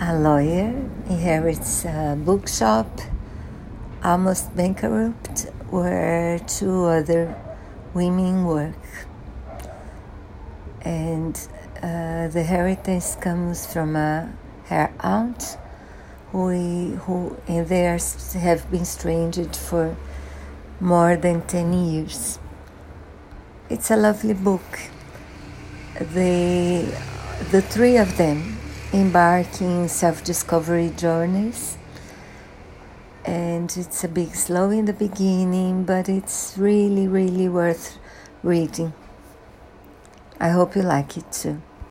A lawyer inherits a bookshop, almost bankrupt, where two other women work. And uh, the heritage comes from a, her aunt, who, who and they are, have been estranged for more than 10 years. It's a lovely book. The, the three of them embarking self discovery journeys. And it's a bit slow in the beginning, but it's really, really worth reading. I hope you like it too.